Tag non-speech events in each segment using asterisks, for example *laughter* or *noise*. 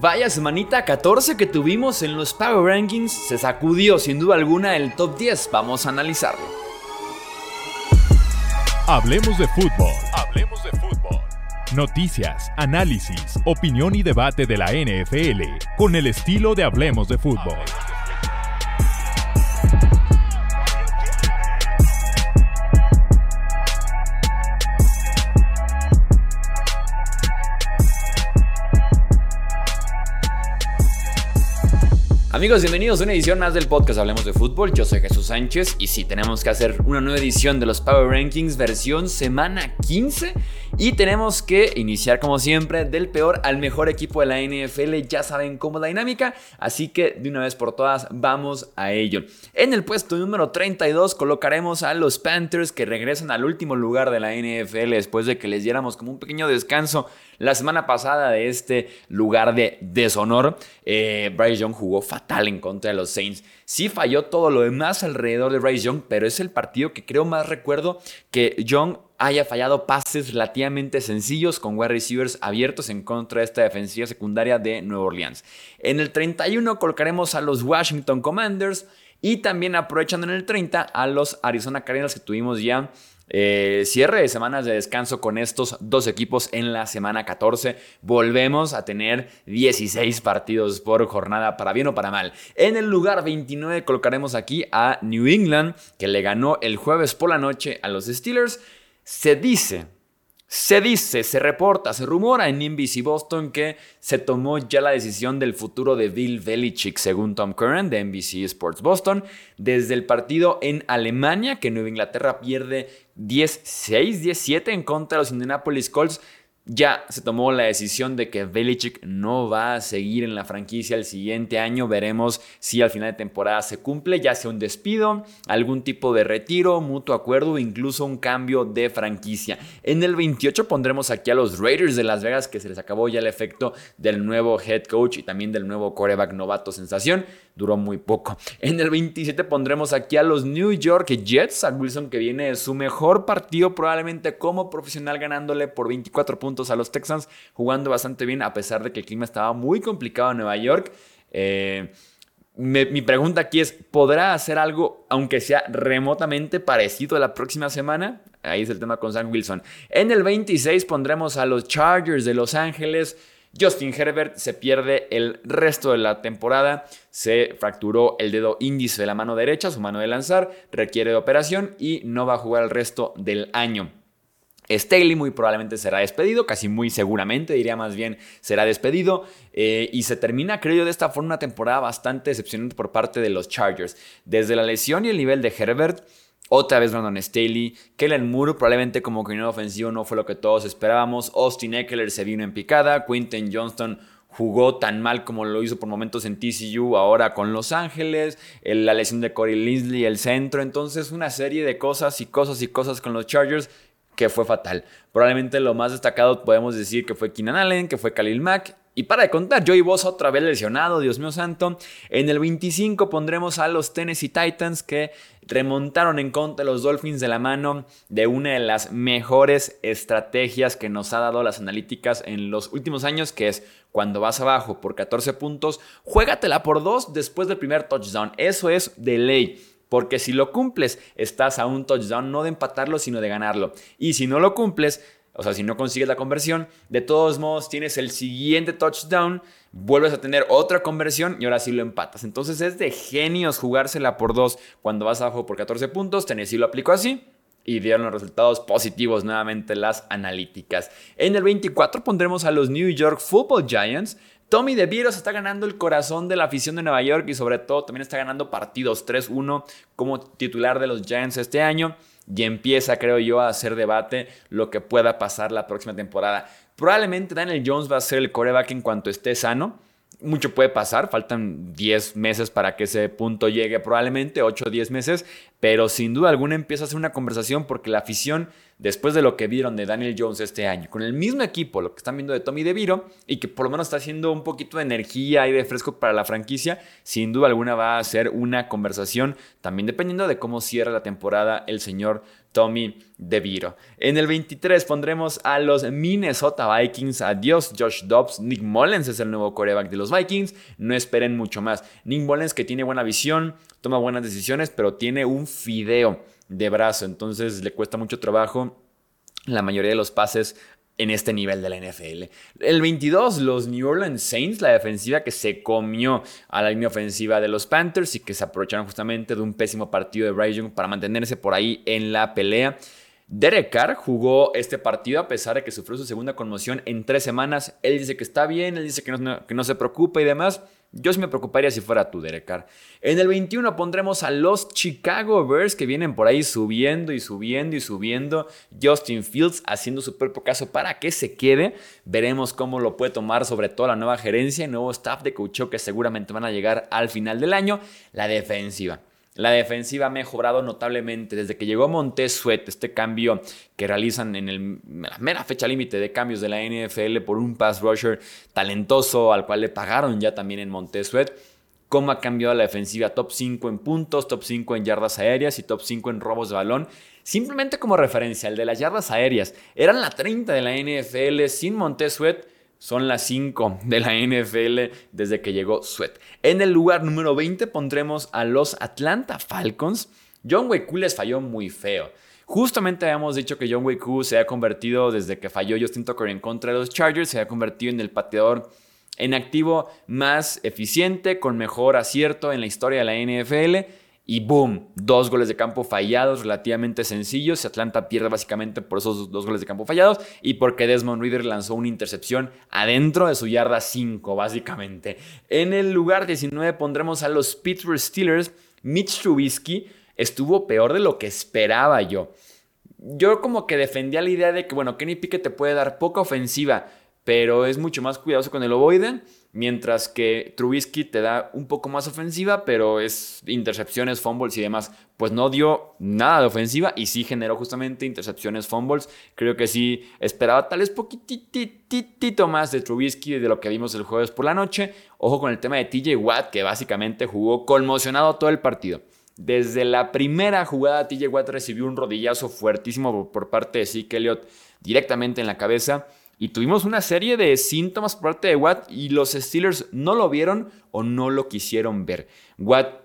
Vaya semanita 14 que tuvimos en los Power Rankings, se sacudió sin duda alguna el top 10, vamos a analizarlo. Hablemos de fútbol. Hablemos de fútbol. Noticias, análisis, opinión y debate de la NFL con el estilo de Hablemos de fútbol. Amigos, bienvenidos a una edición más del podcast Hablemos de Fútbol. Yo soy Jesús Sánchez y sí, tenemos que hacer una nueva edición de los Power Rankings versión semana 15 y tenemos que iniciar como siempre del peor al mejor equipo de la NFL. Ya saben cómo es la dinámica, así que de una vez por todas vamos a ello. En el puesto número 32 colocaremos a los Panthers que regresan al último lugar de la NFL después de que les diéramos como un pequeño descanso la semana pasada de este lugar de deshonor. Eh, Bryce Young jugó fatal en contra de los Saints. Sí falló todo lo demás alrededor de Bryce Young, pero es el partido que creo más recuerdo que Young haya fallado pases relativamente sencillos con wide receivers abiertos en contra de esta defensiva secundaria de Nueva Orleans. En el 31 colocaremos a los Washington Commanders y también aprovechando en el 30 a los Arizona Cardinals que tuvimos ya eh, cierre de semanas de descanso con estos dos equipos en la semana 14. Volvemos a tener 16 partidos por jornada, para bien o para mal. En el lugar 29 colocaremos aquí a New England, que le ganó el jueves por la noche a los Steelers. Se dice se dice, se reporta, se rumora en NBC Boston que se tomó ya la decisión del futuro de Bill Belichick, según Tom Curran de NBC Sports Boston, desde el partido en Alemania, que Nueva Inglaterra pierde 10-6, 10-7 en contra de los Indianapolis Colts ya se tomó la decisión de que Belichick no va a seguir en la franquicia el siguiente año. Veremos si al final de temporada se cumple, ya sea un despido, algún tipo de retiro, mutuo acuerdo o incluso un cambio de franquicia. En el 28 pondremos aquí a los Raiders de Las Vegas, que se les acabó ya el efecto del nuevo head coach y también del nuevo coreback novato sensación. Duró muy poco. En el 27 pondremos aquí a los New York Jets, a Wilson que viene de su mejor partido probablemente como profesional ganándole por 24 puntos a los Texans, jugando bastante bien a pesar de que el clima estaba muy complicado en Nueva York. Eh, mi pregunta aquí es, ¿podrá hacer algo, aunque sea remotamente parecido a la próxima semana? Ahí es el tema con Sam Wilson. En el 26 pondremos a los Chargers de Los Ángeles. Justin Herbert se pierde el resto de la temporada, se fracturó el dedo índice de la mano derecha, su mano de lanzar, requiere de operación y no va a jugar el resto del año. Staley muy probablemente será despedido, casi muy seguramente, diría más bien, será despedido. Eh, y se termina, creo yo, de esta forma una temporada bastante decepcionante por parte de los Chargers. Desde la lesión y el nivel de Herbert, otra vez Brandon Staley, Kellen Moore probablemente como coordinador ofensivo no fue lo que todos esperábamos. Austin Eckler se vino en picada, Quinton Johnston jugó tan mal como lo hizo por momentos en TCU, ahora con Los Ángeles, la lesión de Corey Linsley, el centro, entonces una serie de cosas y cosas y cosas con los Chargers que fue fatal. Probablemente lo más destacado podemos decir que fue Keenan Allen, que fue Khalil Mack. Y para de contar, Joey Bosa otra vez lesionado, Dios mío santo. En el 25 pondremos a los Tennessee Titans que remontaron en contra de los Dolphins de la mano de una de las mejores estrategias que nos ha dado las analíticas en los últimos años, que es cuando vas abajo por 14 puntos, juégatela por 2 después del primer touchdown. Eso es de ley. Porque si lo cumples, estás a un touchdown no de empatarlo, sino de ganarlo. Y si no lo cumples, o sea, si no consigues la conversión, de todos modos tienes el siguiente touchdown, vuelves a tener otra conversión y ahora sí lo empatas. Entonces es de genios jugársela por dos cuando vas abajo por 14 puntos. Tennessee lo aplicó así y dieron los resultados positivos nuevamente las analíticas. En el 24 pondremos a los New York Football Giants Tommy DeVito está ganando el corazón de la afición de Nueva York y sobre todo también está ganando partidos 3-1 como titular de los Giants este año y empieza, creo yo, a hacer debate lo que pueda pasar la próxima temporada. Probablemente Daniel Jones va a ser el coreback en cuanto esté sano. Mucho puede pasar, faltan 10 meses para que ese punto llegue, probablemente 8 o 10 meses, pero sin duda alguna empieza a ser una conversación porque la afición después de lo que vieron de Daniel Jones este año, con el mismo equipo, lo que están viendo de Tommy DeVito, y que por lo menos está haciendo un poquito de energía y de fresco para la franquicia, sin duda alguna va a ser una conversación, también dependiendo de cómo cierra la temporada el señor Tommy DeVito. En el 23 pondremos a los Minnesota Vikings. Adiós, Josh Dobbs. Nick Mullens es el nuevo coreback de los Vikings. No esperen mucho más. Nick Mullens que tiene buena visión, toma buenas decisiones, pero tiene un fideo de brazo. Entonces le cuesta mucho trabajo la mayoría de los pases en este nivel de la NFL. El 22, los New Orleans Saints, la defensiva que se comió a la línea ofensiva de los Panthers y que se aprovecharon justamente de un pésimo partido de Young para mantenerse por ahí en la pelea. Derek Carr jugó este partido a pesar de que sufrió su segunda conmoción en tres semanas. Él dice que está bien, él dice que no, que no se preocupa y demás. Yo sí me preocuparía si fuera tú, Derek Carr. En el 21 pondremos a los Chicago Bears que vienen por ahí subiendo y subiendo y subiendo. Justin Fields haciendo su propio caso para que se quede. Veremos cómo lo puede tomar sobre todo la nueva gerencia y nuevo staff de coaching que seguramente van a llegar al final del año. La defensiva. La defensiva ha mejorado notablemente desde que llegó Montez Sweat, este cambio que realizan en, la mera fecha límite de cambios de la NFL por un pass rusher talentoso al cual le pagaron ya también en Montez Sweat. Cómo ha cambiado la defensiva top 5 en puntos, top 5 en yardas aéreas y top 5 en robos de balón. Simplemente como referencia, el de las yardas aéreas eran la 30 de la NFL sin Montez Sweat son las 5 de la NFL desde que llegó Sweat. En el lugar número 20 pondremos a los Atlanta Falcons. John Wayku les falló muy feo. Justamente habíamos dicho que John Wayku se ha convertido, desde que falló Justin Tucker en contra de los Chargers, se ha convertido en el pateador en activo más eficiente, con mejor acierto en la historia de la NFL. Y boom, dos goles de campo fallados, relativamente sencillos. Atlanta pierde básicamente por esos dos goles de campo fallados y porque Desmond Reader lanzó una intercepción adentro de su yarda 5, básicamente. En el lugar 19 pondremos a los Pittsburgh Steelers. Mitch Trubisky estuvo peor de lo que esperaba yo. Yo como que defendía la idea de que, bueno, Kenny Pickett te puede dar poca ofensiva, pero es mucho más cuidadoso con el ovoide. Mientras que Trubisky te da un poco más ofensiva, pero es intercepciones, fumbles y demás. Pues no dio nada de ofensiva y sí generó justamente intercepciones, fumbles. Creo que sí esperaba tal vez poquitito más de Trubisky de lo que vimos el jueves por la noche. Ojo con el tema de TJ Watt, que básicamente jugó conmocionado todo el partido. Desde la primera jugada, TJ Watt recibió un rodillazo fuertísimo por parte de Zeke Elliott directamente en la cabeza. Y tuvimos una serie de síntomas por parte de Watt y los Steelers no lo vieron o no lo quisieron ver. Watt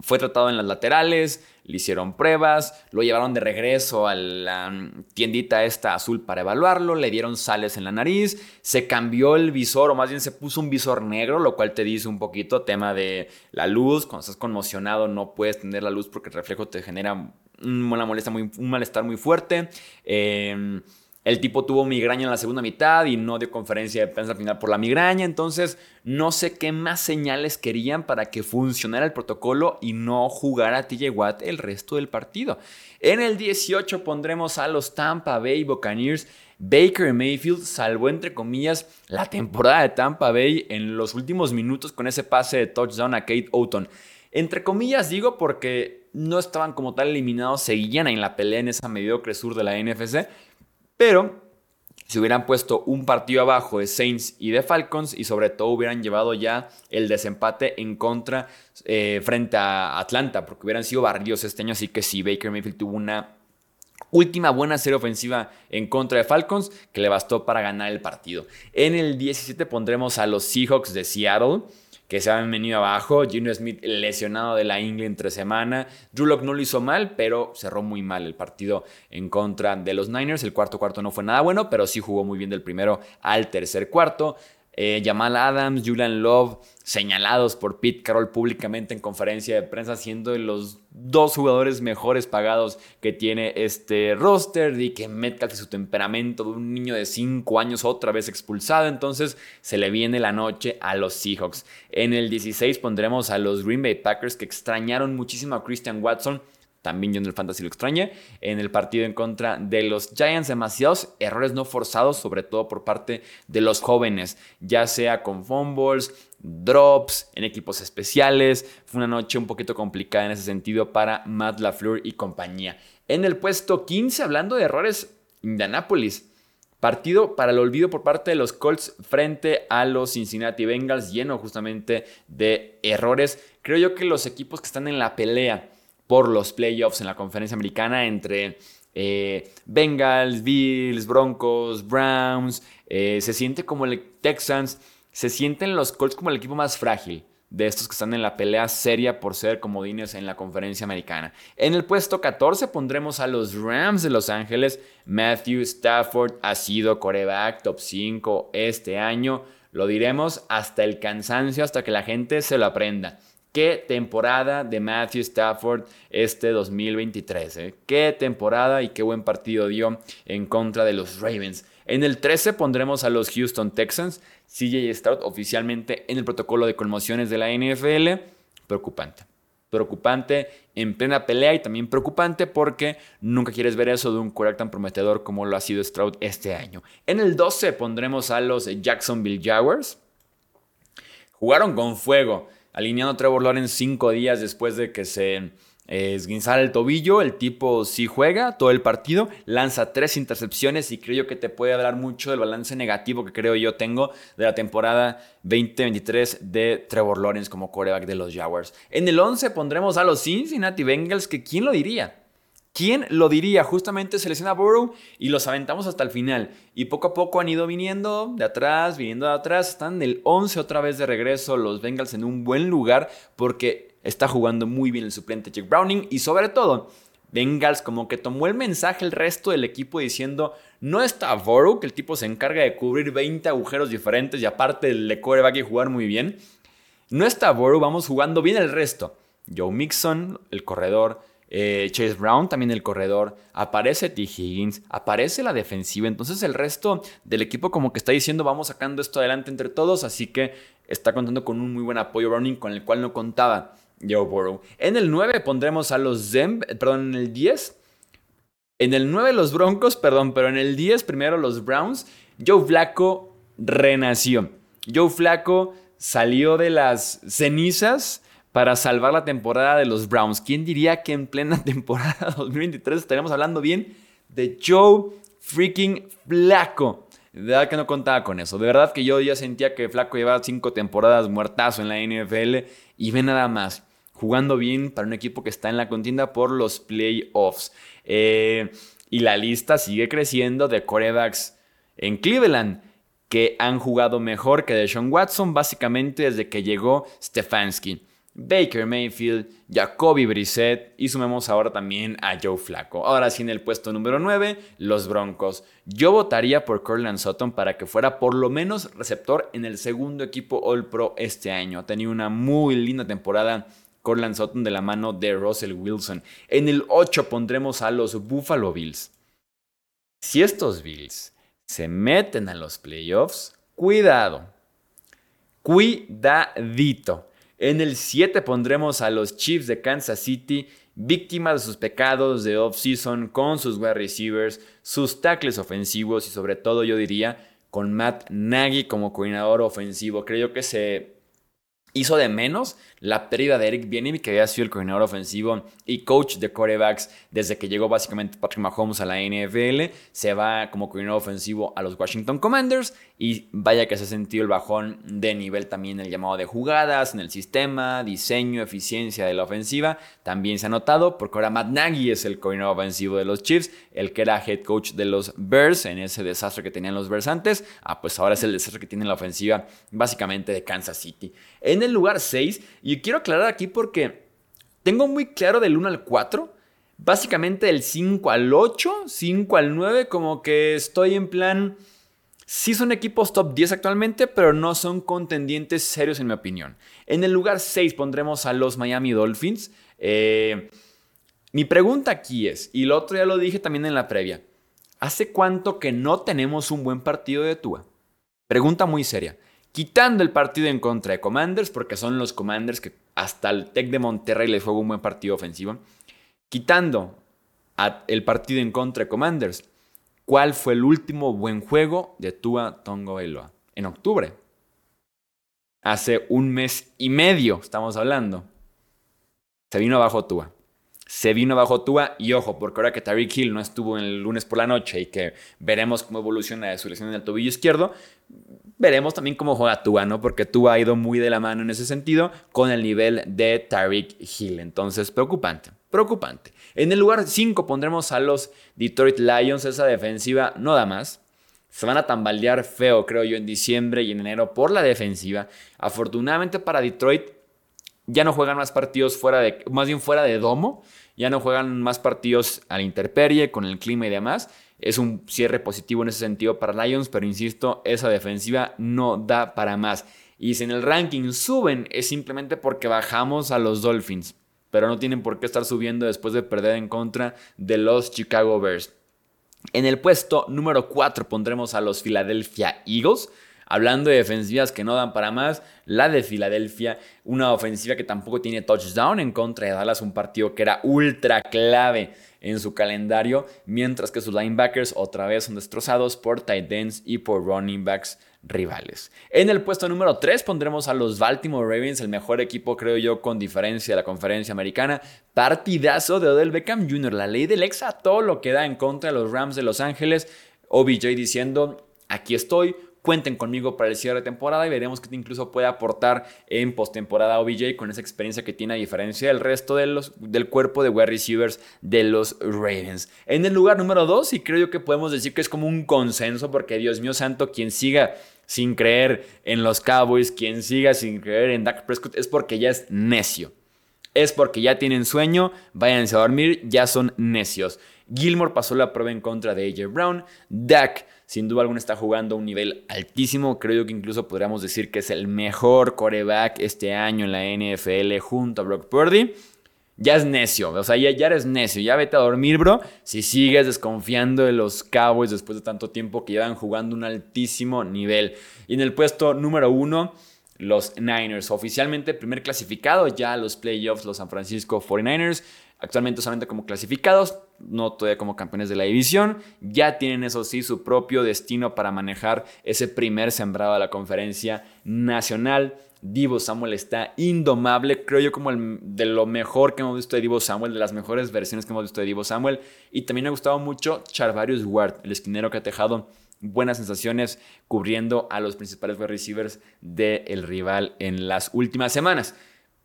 fue tratado en las laterales, le hicieron pruebas, lo llevaron de regreso a la tiendita esta azul para evaluarlo, le dieron sales en la nariz, se cambió el visor o más bien se puso un visor negro, lo cual te dice un poquito tema de la luz, cuando estás conmocionado no puedes tener la luz porque el reflejo te genera una molestia muy, un malestar muy fuerte. Eh, el tipo tuvo migraña en la segunda mitad y no dio conferencia de prensa al final por la migraña. Entonces, no sé qué más señales querían para que funcionara el protocolo y no jugara TJ Watt el resto del partido. En el 18 pondremos a los Tampa Bay Buccaneers. Baker Mayfield salvó entre comillas la temporada de Tampa Bay en los últimos minutos con ese pase de touchdown a Kate Oughton. Entre comillas digo porque no estaban como tal eliminados, seguían en la pelea en esa mediocre sur de la NFC, pero si hubieran puesto un partido abajo de Saints y de Falcons y sobre todo hubieran llevado ya el desempate en contra eh, frente a Atlanta, porque hubieran sido barridos este año, así que sí, Baker Mayfield tuvo una última buena serie ofensiva en contra de Falcons que le bastó para ganar el partido. En el 17 pondremos a los Seahawks de Seattle que se han venido abajo. Gino Smith lesionado de la ingle entre semana. Drew no lo hizo mal, pero cerró muy mal el partido en contra de los Niners. El cuarto cuarto no fue nada bueno, pero sí jugó muy bien del primero al tercer cuarto. Eh, Jamal Adams, Julian Love, señalados por Pete Carroll públicamente en conferencia de prensa, siendo los dos jugadores mejores pagados que tiene este roster. Y que Metcalf y su temperamento de un niño de 5 años otra vez expulsado. Entonces se le viene la noche a los Seahawks. En el 16 pondremos a los Green Bay Packers que extrañaron muchísimo a Christian Watson también yo en el fantasy lo extrañé. En el partido en contra de los Giants, demasiados errores no forzados, sobre todo por parte de los jóvenes, ya sea con fumbles, drops, en equipos especiales. Fue una noche un poquito complicada en ese sentido para Matt LaFleur y compañía. En el puesto 15, hablando de errores, Indianapolis. Partido para el olvido por parte de los Colts frente a los Cincinnati Bengals, lleno justamente de errores. Creo yo que los equipos que están en la pelea por los playoffs en la conferencia americana entre eh, Bengals, Bills, Broncos, Browns, eh, se siente como el Texans, se sienten los Colts como el equipo más frágil de estos que están en la pelea seria por ser comodines en la conferencia americana. En el puesto 14 pondremos a los Rams de Los Ángeles. Matthew Stafford ha sido coreback top 5 este año. Lo diremos hasta el cansancio, hasta que la gente se lo aprenda. Qué temporada de Matthew Stafford este 2023. ¿eh? Qué temporada y qué buen partido dio en contra de los Ravens. En el 13 pondremos a los Houston Texans. CJ Stroud oficialmente en el protocolo de conmociones de la NFL. Preocupante. Preocupante en plena pelea y también preocupante porque nunca quieres ver eso de un quarterback tan prometedor como lo ha sido Stroud este año. En el 12 pondremos a los Jacksonville Jaguars. Jugaron con fuego alineando a Trevor Lawrence cinco días después de que se eh, esguinzara el tobillo. El tipo sí juega todo el partido, lanza tres intercepciones y creo que te puede hablar mucho del balance negativo que creo yo tengo de la temporada 2023 de Trevor Lawrence como quarterback de los Jaguars. En el 11 pondremos a los Cincinnati Bengals, que quién lo diría. ¿Quién lo diría? Justamente selecciona a Burrow y los aventamos hasta el final. Y poco a poco han ido viniendo de atrás, viniendo de atrás. Están en el 11 otra vez de regreso. Los Bengals en un buen lugar porque está jugando muy bien el suplente Jake Browning. Y sobre todo, Bengals como que tomó el mensaje el resto del equipo diciendo, no está Burrow, que el tipo se encarga de cubrir 20 agujeros diferentes y aparte le coreback y jugar muy bien. No está Burrow, vamos jugando bien el resto. Joe Mixon, el corredor. Eh, Chase Brown, también el corredor, aparece T. Higgins, aparece la defensiva, entonces el resto del equipo como que está diciendo vamos sacando esto adelante entre todos, así que está contando con un muy buen apoyo Browning con el cual no contaba Joe Burrow. En el 9 pondremos a los Zem, perdón, en el 10. En el 9 los Broncos, perdón, pero en el 10 primero los Browns. Joe Flaco renació. Joe Flaco salió de las cenizas para salvar la temporada de los Browns. ¿Quién diría que en plena *laughs* temporada 2023 estaríamos hablando bien de Joe freaking Flaco? De verdad que no contaba con eso. De verdad que yo ya sentía que Flaco llevaba cinco temporadas muertazo en la NFL y ve nada más. Jugando bien para un equipo que está en la contienda por los playoffs. Eh, y la lista sigue creciendo de corebacks en Cleveland que han jugado mejor que Deshaun Watson básicamente desde que llegó Stefanski. Baker Mayfield, Jacoby Brissett y sumemos ahora también a Joe Flacco. Ahora sí en el puesto número 9, los Broncos. Yo votaría por Corland Sutton para que fuera por lo menos receptor en el segundo equipo All Pro este año. Ha tenido una muy linda temporada Corland Sutton de la mano de Russell Wilson. En el 8 pondremos a los Buffalo Bills. Si estos Bills se meten a los playoffs, cuidado. Cuidadito. En el 7 pondremos a los Chiefs de Kansas City, víctimas de sus pecados de off-season con sus wide receivers, sus tackles ofensivos y sobre todo yo diría con Matt Nagy como coordinador ofensivo. Creo que se hizo de menos la pérdida de Eric Bieniemy, que había sido el coordinador ofensivo y coach de quarterbacks desde que llegó básicamente Patrick Mahomes a la NFL. Se va como coordinador ofensivo a los Washington Commanders y vaya que se ha sentido el bajón de nivel también el llamado de jugadas, en el sistema, diseño, eficiencia de la ofensiva. También se ha notado porque ahora Matt Nagy es el coordinador ofensivo de los Chiefs, el que era head coach de los Bears en ese desastre que tenían los Bears antes. Ah, pues ahora es el desastre que tiene la ofensiva básicamente de Kansas City. En el lugar 6, y quiero aclarar aquí porque tengo muy claro del 1 al 4, básicamente del 5 al 8, 5 al 9, como que estoy en plan... Sí son equipos top 10 actualmente, pero no son contendientes serios en mi opinión. En el lugar 6 pondremos a los Miami Dolphins. Eh, mi pregunta aquí es, y lo otro ya lo dije también en la previa, ¿hace cuánto que no tenemos un buen partido de Tua? Pregunta muy seria. Quitando el partido en contra de Commanders, porque son los Commanders que hasta el Tec de Monterrey les juega un buen partido ofensivo. Quitando el partido en contra de Commanders, ¿Cuál fue el último buen juego de Tua Tongo Bailoa? En octubre. Hace un mes y medio estamos hablando. Se vino abajo Tua. se vino bajo Tua y ojo, porque ahora que Tariq Hill no estuvo el lunes por la noche y que veremos cómo evoluciona su lesión en el tobillo izquierdo, veremos también cómo juega Tua, ¿no? Porque Tua ha ido muy de la mano en ese sentido con el nivel de Tariq Hill. Entonces, preocupante, preocupante. En el lugar 5 pondremos a los Detroit Lions. Esa defensiva no da más. Se van a tambalear feo, creo yo, en diciembre y en enero por la defensiva. Afortunadamente para Detroit, ya no juegan más partidos fuera de, más bien fuera de domo, ya no juegan más partidos a la interperie con el clima y demás. Es un cierre positivo en ese sentido para Lions, pero insisto, esa defensiva no da para más. Y si en el ranking suben es simplemente porque bajamos a los Dolphins, pero no tienen por qué estar subiendo después de perder en contra de los Chicago Bears. En el puesto número 4 pondremos a los Philadelphia Eagles. Hablando de defensivas que no dan para más, la de Filadelfia, una ofensiva que tampoco tiene touchdown en contra de Dallas, un partido que era ultra clave en su calendario, mientras que sus linebackers otra vez son destrozados por tight ends y por running backs rivales. En el puesto número 3 pondremos a los Baltimore Ravens, el mejor equipo creo yo con diferencia de la conferencia americana. Partidazo de Odell Beckham Jr., la ley del ex a todo lo que da en contra de los Rams de Los Ángeles. OBJ diciendo, aquí estoy, cuenten conmigo para el cierre de temporada y veremos qué incluso puede aportar en postemporada OBJ con esa experiencia que tiene a diferencia del resto del cuerpo de wide receivers de los Ravens. En el lugar número 2, y creo yo que podemos decir que es como un consenso, porque Dios mío santo, quien siga sin creer en los Cowboys, quien siga sin creer en Dak Prescott, es porque ya es necio. Es porque ya tienen sueño, váyanse a dormir, ya son necios. Gilmore pasó la prueba en contra de AJ Brown. Dak sin duda alguna está jugando a un nivel altísimo. Creo que incluso podríamos decir que es el mejor coreback este año en la NFL junto a Brock Purdy. Ya es necio, o sea, ya, ya eres necio, ya vete a dormir, bro. Si sigues desconfiando de los Cowboys después de tanto tiempo que llevan jugando un altísimo nivel. Y en el puesto número uno, los Niners. Oficialmente primer clasificado ya a los playoffs, los San Francisco 49ers. Actualmente solamente como clasificados, no todavía como campeones de la división. Ya tienen eso sí su propio destino para manejar ese primer sembrado de la conferencia nacional. Divo Samuel está indomable, creo yo como el, de lo mejor que hemos visto de Divo Samuel, de las mejores versiones que hemos visto de Divo Samuel. Y también me ha gustado mucho Charvarius Ward, el esquinero que ha dejado buenas sensaciones cubriendo a los principales receivers del rival en las últimas semanas.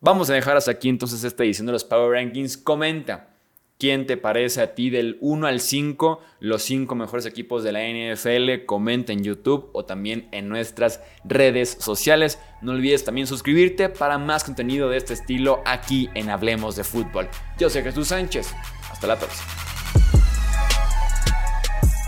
Vamos a dejar hasta aquí entonces esta edición de los Power Rankings. Comenta quién te parece a ti del 1 al 5, los 5 mejores equipos de la NFL. Comenta en YouTube o también en nuestras redes sociales. No olvides también suscribirte para más contenido de este estilo aquí en Hablemos de Fútbol. Yo soy Jesús Sánchez. Hasta la próxima.